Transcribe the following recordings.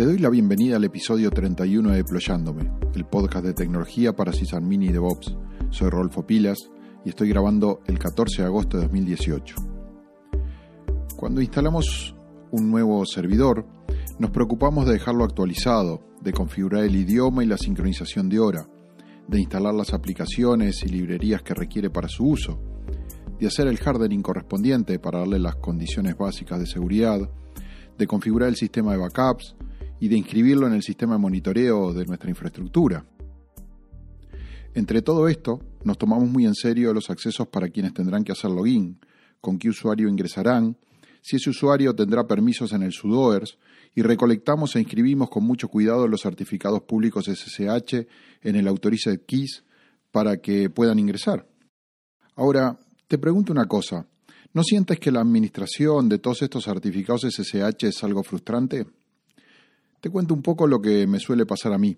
Te doy la bienvenida al episodio 31 de Deployándome, el podcast de tecnología para Sysadmin y DevOps. Soy Rolfo Pilas y estoy grabando el 14 de agosto de 2018. Cuando instalamos un nuevo servidor, nos preocupamos de dejarlo actualizado, de configurar el idioma y la sincronización de hora, de instalar las aplicaciones y librerías que requiere para su uso, de hacer el hardening correspondiente para darle las condiciones básicas de seguridad, de configurar el sistema de backups, y de inscribirlo en el sistema de monitoreo de nuestra infraestructura. Entre todo esto, nos tomamos muy en serio los accesos para quienes tendrán que hacer login, con qué usuario ingresarán, si ese usuario tendrá permisos en el sudoers y recolectamos e inscribimos con mucho cuidado los certificados públicos SSH en el Authorized Keys para que puedan ingresar. Ahora, te pregunto una cosa, ¿no sientes que la administración de todos estos certificados SSH es algo frustrante? Te cuento un poco lo que me suele pasar a mí.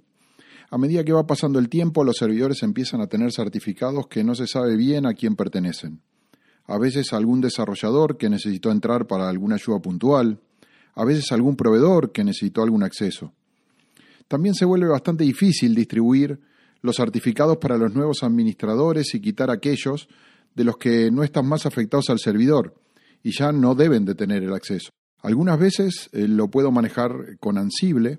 A medida que va pasando el tiempo, los servidores empiezan a tener certificados que no se sabe bien a quién pertenecen. A veces algún desarrollador que necesitó entrar para alguna ayuda puntual, a veces algún proveedor que necesitó algún acceso. También se vuelve bastante difícil distribuir los certificados para los nuevos administradores y quitar aquellos de los que no están más afectados al servidor y ya no deben de tener el acceso. Algunas veces eh, lo puedo manejar con Ansible,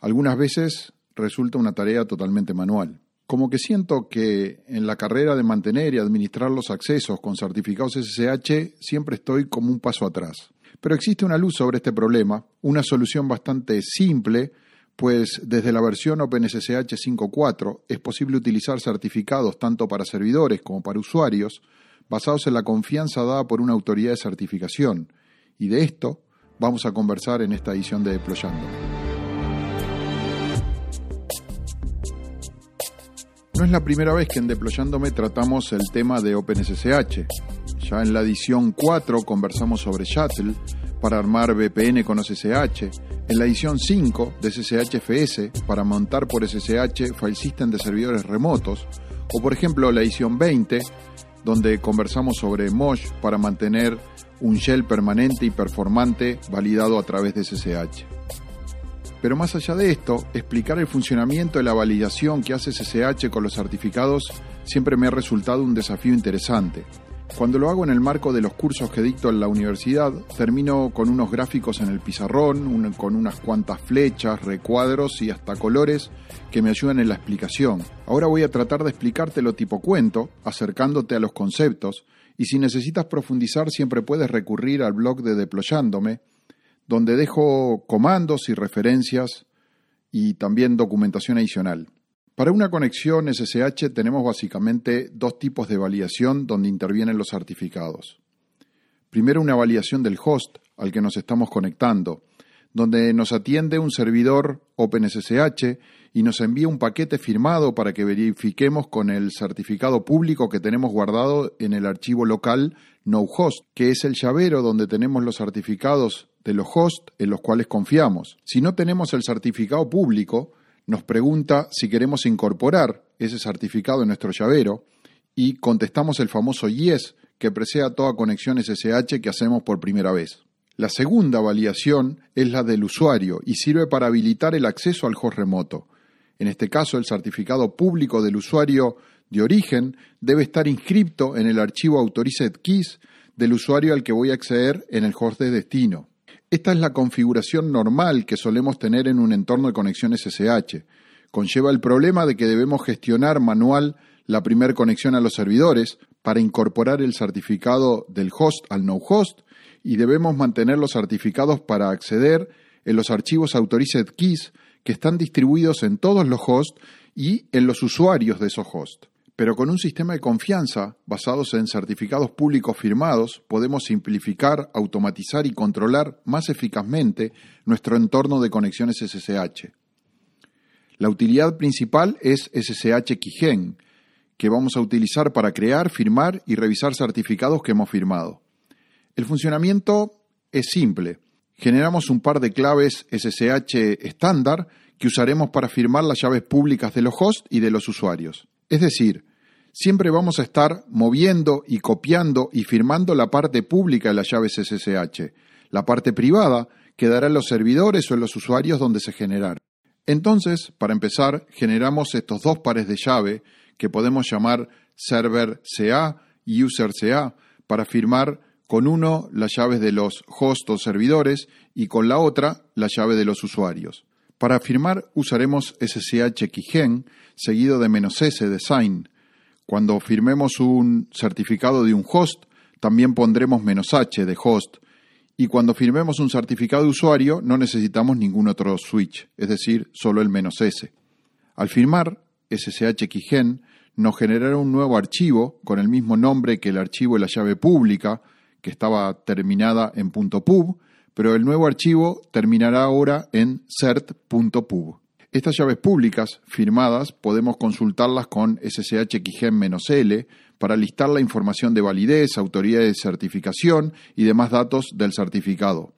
algunas veces resulta una tarea totalmente manual. Como que siento que en la carrera de mantener y administrar los accesos con certificados SSH siempre estoy como un paso atrás. Pero existe una luz sobre este problema, una solución bastante simple, pues desde la versión OpenSSH 5.4 es posible utilizar certificados tanto para servidores como para usuarios, basados en la confianza dada por una autoridad de certificación, y de esto vamos a conversar en esta edición de Deployando. No es la primera vez que en Deployándome tratamos el tema de OpenSSH. Ya en la edición 4 conversamos sobre Shuttle para armar VPN con SSH, en la edición 5 de SSHFS para montar por SSH file system de servidores remotos, o por ejemplo la edición 20 donde conversamos sobre Mosh para mantener un shell permanente y performante validado a través de SSH. Pero más allá de esto, explicar el funcionamiento de la validación que hace SSH con los certificados siempre me ha resultado un desafío interesante. Cuando lo hago en el marco de los cursos que dicto en la universidad, termino con unos gráficos en el pizarrón, con unas cuantas flechas, recuadros y hasta colores que me ayudan en la explicación. Ahora voy a tratar de explicártelo tipo cuento, acercándote a los conceptos, y si necesitas profundizar siempre puedes recurrir al blog de Deployándome, donde dejo comandos y referencias y también documentación adicional. Para una conexión SSH tenemos básicamente dos tipos de validación donde intervienen los certificados. Primero una validación del host al que nos estamos conectando, donde nos atiende un servidor OpenSSH y nos envía un paquete firmado para que verifiquemos con el certificado público que tenemos guardado en el archivo local NoHost, que es el llavero donde tenemos los certificados de los hosts en los cuales confiamos. Si no tenemos el certificado público, nos pregunta si queremos incorporar ese certificado en nuestro llavero y contestamos el famoso yes que precede toda conexión SSH que hacemos por primera vez. La segunda validación es la del usuario y sirve para habilitar el acceso al host remoto. En este caso, el certificado público del usuario de origen debe estar inscripto en el archivo Authorized Keys del usuario al que voy a acceder en el host de destino. Esta es la configuración normal que solemos tener en un entorno de conexión SSH. Conlleva el problema de que debemos gestionar manual la primera conexión a los servidores para incorporar el certificado del host al no host y debemos mantener los certificados para acceder en los archivos Authorized Keys que están distribuidos en todos los hosts y en los usuarios de esos hosts. Pero con un sistema de confianza basados en certificados públicos firmados, podemos simplificar, automatizar y controlar más eficazmente nuestro entorno de conexiones SSH. La utilidad principal es SSH Keygen, que vamos a utilizar para crear, firmar y revisar certificados que hemos firmado. El funcionamiento es simple. Generamos un par de claves SSH estándar que usaremos para firmar las llaves públicas de los hosts y de los usuarios. Es decir, siempre vamos a estar moviendo y copiando y firmando la parte pública de las llaves SSH. La parte privada quedará en los servidores o en los usuarios donde se generaron. Entonces, para empezar, generamos estos dos pares de llave que podemos llamar server CA y user CA para firmar con uno las llaves de los hosts o servidores y con la otra la llave de los usuarios. Para firmar usaremos SSH keygen seguido de "-s de sign. Cuando firmemos un certificado de un host, también pondremos "-h de host. Y cuando firmemos un certificado de usuario, no necesitamos ningún otro switch, es decir, solo el "-s". Al firmar SSH keygen, nos generará un nuevo archivo con el mismo nombre que el archivo de la llave pública, que estaba terminada en .pub, pero el nuevo archivo terminará ahora en cert.pub. Estas llaves públicas firmadas podemos consultarlas con SSH Keygen-L para listar la información de validez, autoridad de certificación y demás datos del certificado.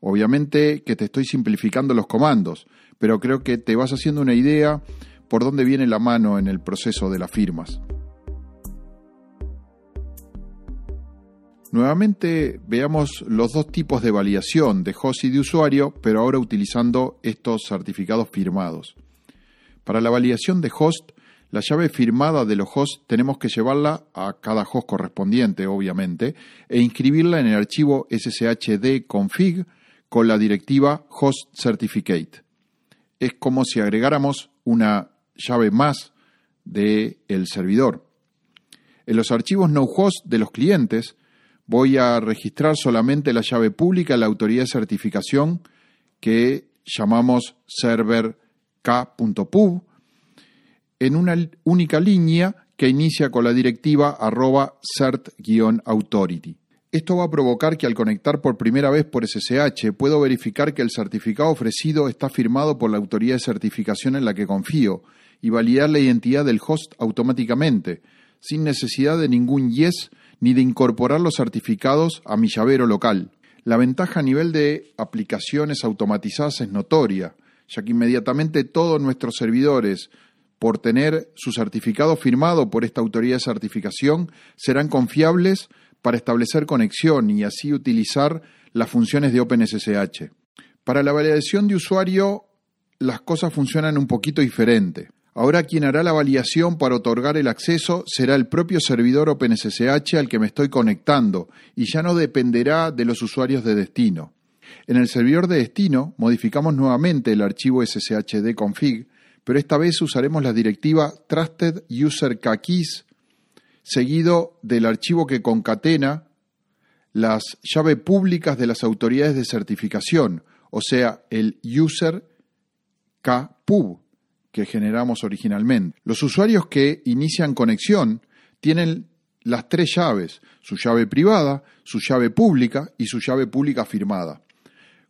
Obviamente que te estoy simplificando los comandos, pero creo que te vas haciendo una idea por dónde viene la mano en el proceso de las firmas. Nuevamente veamos los dos tipos de validación de host y de usuario, pero ahora utilizando estos certificados firmados. Para la validación de host, la llave firmada de los hosts tenemos que llevarla a cada host correspondiente, obviamente, e inscribirla en el archivo sshd config con la directiva host certificate. Es como si agregáramos una llave más del el servidor. En los archivos no host de los clientes voy a registrar solamente la llave pública, la autoridad de certificación que llamamos server k.pub en una única línea que inicia con la directiva arroba cert-authority. Esto va a provocar que al conectar por primera vez por SSH puedo verificar que el certificado ofrecido está firmado por la autoridad de certificación en la que confío y validar la identidad del host automáticamente, sin necesidad de ningún yes ni de incorporar los certificados a mi llavero local. La ventaja a nivel de aplicaciones automatizadas es notoria, ya que inmediatamente todos nuestros servidores, por tener su certificado firmado por esta autoridad de certificación, serán confiables para establecer conexión y así utilizar las funciones de OpenSSH. Para la validación de usuario, las cosas funcionan un poquito diferente. Ahora quien hará la validación para otorgar el acceso será el propio servidor OpenSSH al que me estoy conectando y ya no dependerá de los usuarios de destino. En el servidor de destino modificamos nuevamente el archivo sshd config, pero esta vez usaremos la directiva Trusted User Keys seguido del archivo que concatena las llaves públicas de las autoridades de certificación, o sea, el user kpub que generamos originalmente. Los usuarios que inician conexión tienen las tres llaves, su llave privada, su llave pública y su llave pública firmada.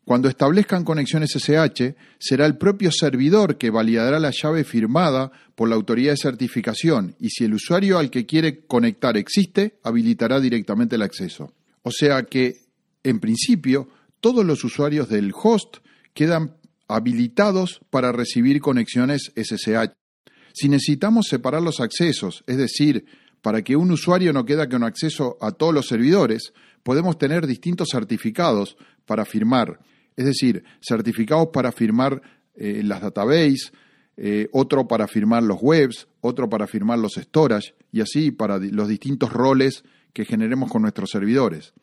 Cuando establezcan conexión SSH, será el propio servidor que validará la llave firmada por la autoridad de certificación y si el usuario al que quiere conectar existe, habilitará directamente el acceso. O sea que, en principio, todos los usuarios del host quedan habilitados para recibir conexiones SSH. Si necesitamos separar los accesos, es decir, para que un usuario no quede con acceso a todos los servidores, podemos tener distintos certificados para firmar, es decir, certificados para firmar eh, las databases, eh, otro para firmar los webs, otro para firmar los storage y así para los distintos roles que generemos con nuestros servidores.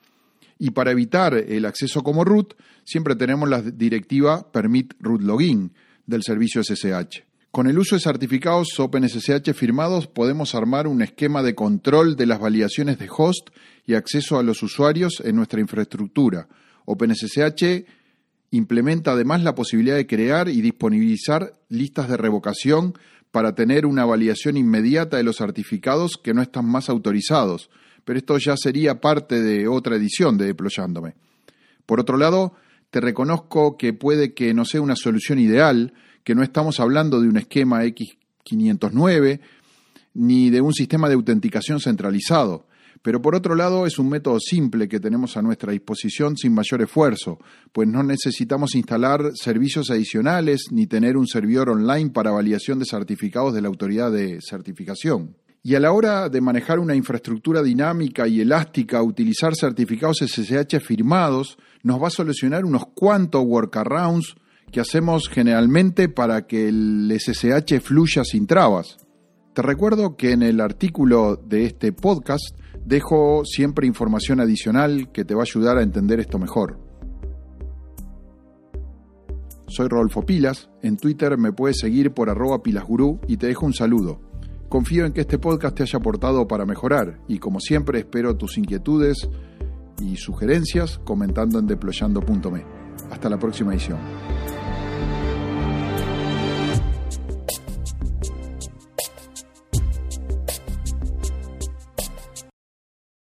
Y para evitar el acceso como root, siempre tenemos la directiva permit root login del servicio SSH. Con el uso de certificados OpenSSH firmados podemos armar un esquema de control de las validaciones de host y acceso a los usuarios en nuestra infraestructura. OpenSSH implementa además la posibilidad de crear y disponibilizar listas de revocación para tener una validación inmediata de los certificados que no están más autorizados, pero esto ya sería parte de otra edición de Deployándome. Por otro lado, te reconozco que puede que no sea una solución ideal, que no estamos hablando de un esquema X509 ni de un sistema de autenticación centralizado. Pero por otro lado es un método simple que tenemos a nuestra disposición sin mayor esfuerzo, pues no necesitamos instalar servicios adicionales ni tener un servidor online para validación de certificados de la autoridad de certificación. Y a la hora de manejar una infraestructura dinámica y elástica, utilizar certificados SSH firmados nos va a solucionar unos cuantos workarounds que hacemos generalmente para que el SSH fluya sin trabas. Te recuerdo que en el artículo de este podcast dejo siempre información adicional que te va a ayudar a entender esto mejor. Soy Rodolfo Pilas, en Twitter me puedes seguir por arroba pilasgurú y te dejo un saludo. Confío en que este podcast te haya aportado para mejorar y como siempre espero tus inquietudes y sugerencias comentando en deployando.me. Hasta la próxima edición.